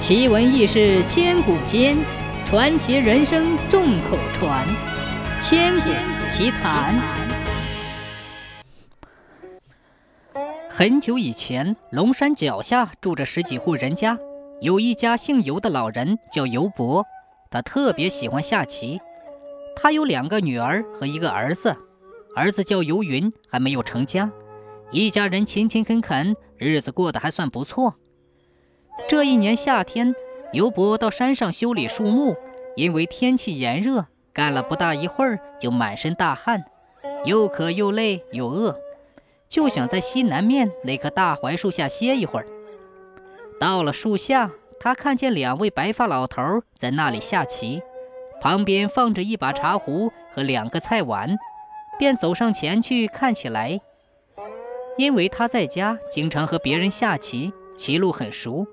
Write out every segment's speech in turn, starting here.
奇闻异事千古间，传奇人生众口传。千古奇谈。很久以前，龙山脚下住着十几户人家，有一家姓尤的老人叫尤伯，他特别喜欢下棋。他有两个女儿和一个儿子，儿子叫尤云，还没有成家。一家人勤勤恳恳，日子过得还算不错。这一年夏天，尤伯到山上修理树木，因为天气炎热，干了不大一会儿就满身大汗，又渴又累又饿，就想在西南面那棵大槐树下歇一会儿。到了树下，他看见两位白发老头在那里下棋，旁边放着一把茶壶和两个菜碗，便走上前去看起来。因为他在家经常和别人下棋，棋路很熟，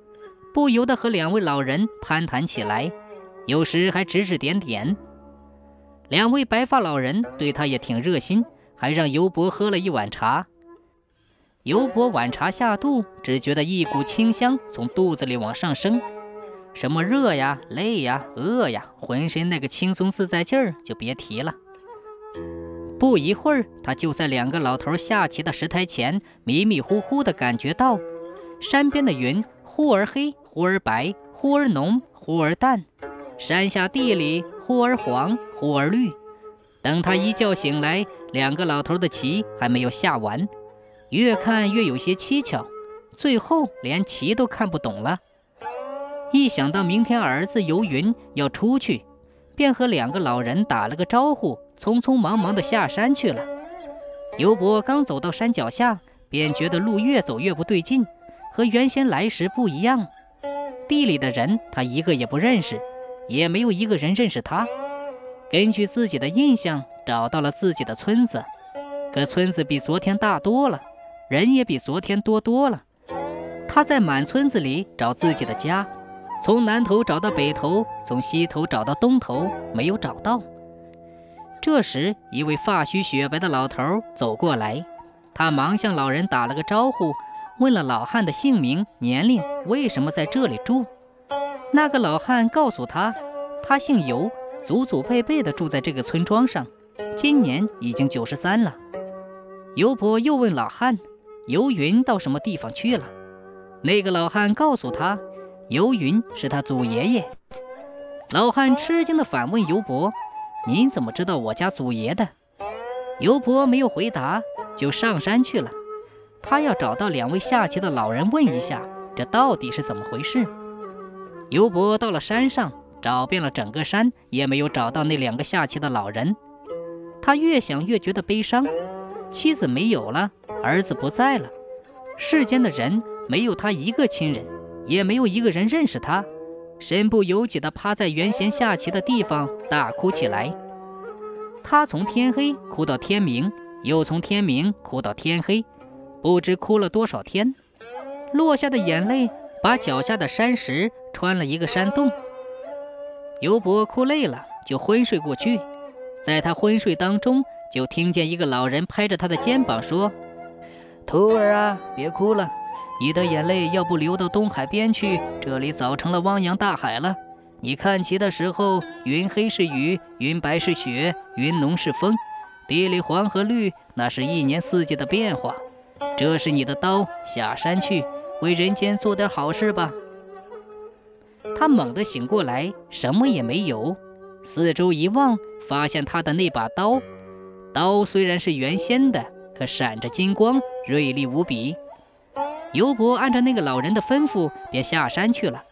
不由得和两位老人攀谈起来，有时还指指点点。两位白发老人对他也挺热心，还让尤伯喝了一碗茶。尤伯碗茶下肚，只觉得一股清香从肚子里往上升，什么热呀、累呀、饿呀，浑身那个轻松自在劲儿就别提了。不一会儿，他就在两个老头下棋的石台前，迷迷糊糊地感觉到，山边的云忽而黑，忽而白，忽而浓，忽而淡；山下地里忽而黄，忽而绿。等他一觉醒来，两个老头的棋还没有下完，越看越有些蹊跷，最后连棋都看不懂了。一想到明天儿子游云要出去，便和两个老人打了个招呼。匆匆忙忙地下山去了。尤伯刚走到山脚下，便觉得路越走越不对劲，和原先来时不一样。地里的人他一个也不认识，也没有一个人认识他。根据自己的印象，找到了自己的村子，可村子比昨天大多了，人也比昨天多多了。他在满村子里找自己的家，从南头找到北头，从西头找到东头，没有找到。这时，一位发须雪白的老头走过来，他忙向老人打了个招呼，问了老汉的姓名、年龄，为什么在这里住。那个老汉告诉他，他姓尤，祖祖辈辈的住在这个村庄上，今年已经九十三了。尤伯又问老汉，尤云到什么地方去了？那个老汉告诉他，尤云是他祖爷爷。老汉吃惊地反问尤伯。您怎么知道我家祖爷的？尤伯没有回答，就上山去了。他要找到两位下棋的老人，问一下这到底是怎么回事。尤伯到了山上，找遍了整个山，也没有找到那两个下棋的老人。他越想越觉得悲伤，妻子没有了，儿子不在了，世间的人没有他一个亲人，也没有一个人认识他。身不由己地趴在原先下棋的地方大哭起来。他从天黑哭到天明，又从天明哭到天黑，不知哭了多少天。落下的眼泪把脚下的山石穿了一个山洞。尤伯哭累了，就昏睡过去。在他昏睡当中，就听见一个老人拍着他的肩膀说：“徒儿啊，别哭了。”你的眼泪要不流到东海边去，这里早成了汪洋大海了。你看棋的时候，云黑是雨，云白是雪，云浓是风，地里黄和绿，那是一年四季的变化。这是你的刀，下山去，为人间做点好事吧。他猛地醒过来，什么也没有。四周一望，发现他的那把刀，刀虽然是原先的，可闪着金光，锐利无比。尤伯按照那个老人的吩咐，便下山去了。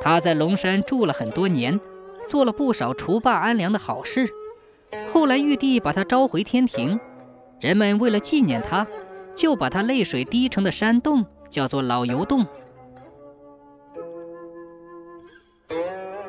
他在龙山住了很多年，做了不少除霸安良的好事。后来玉帝把他召回天庭，人们为了纪念他，就把他泪水滴成的山洞叫做老油洞。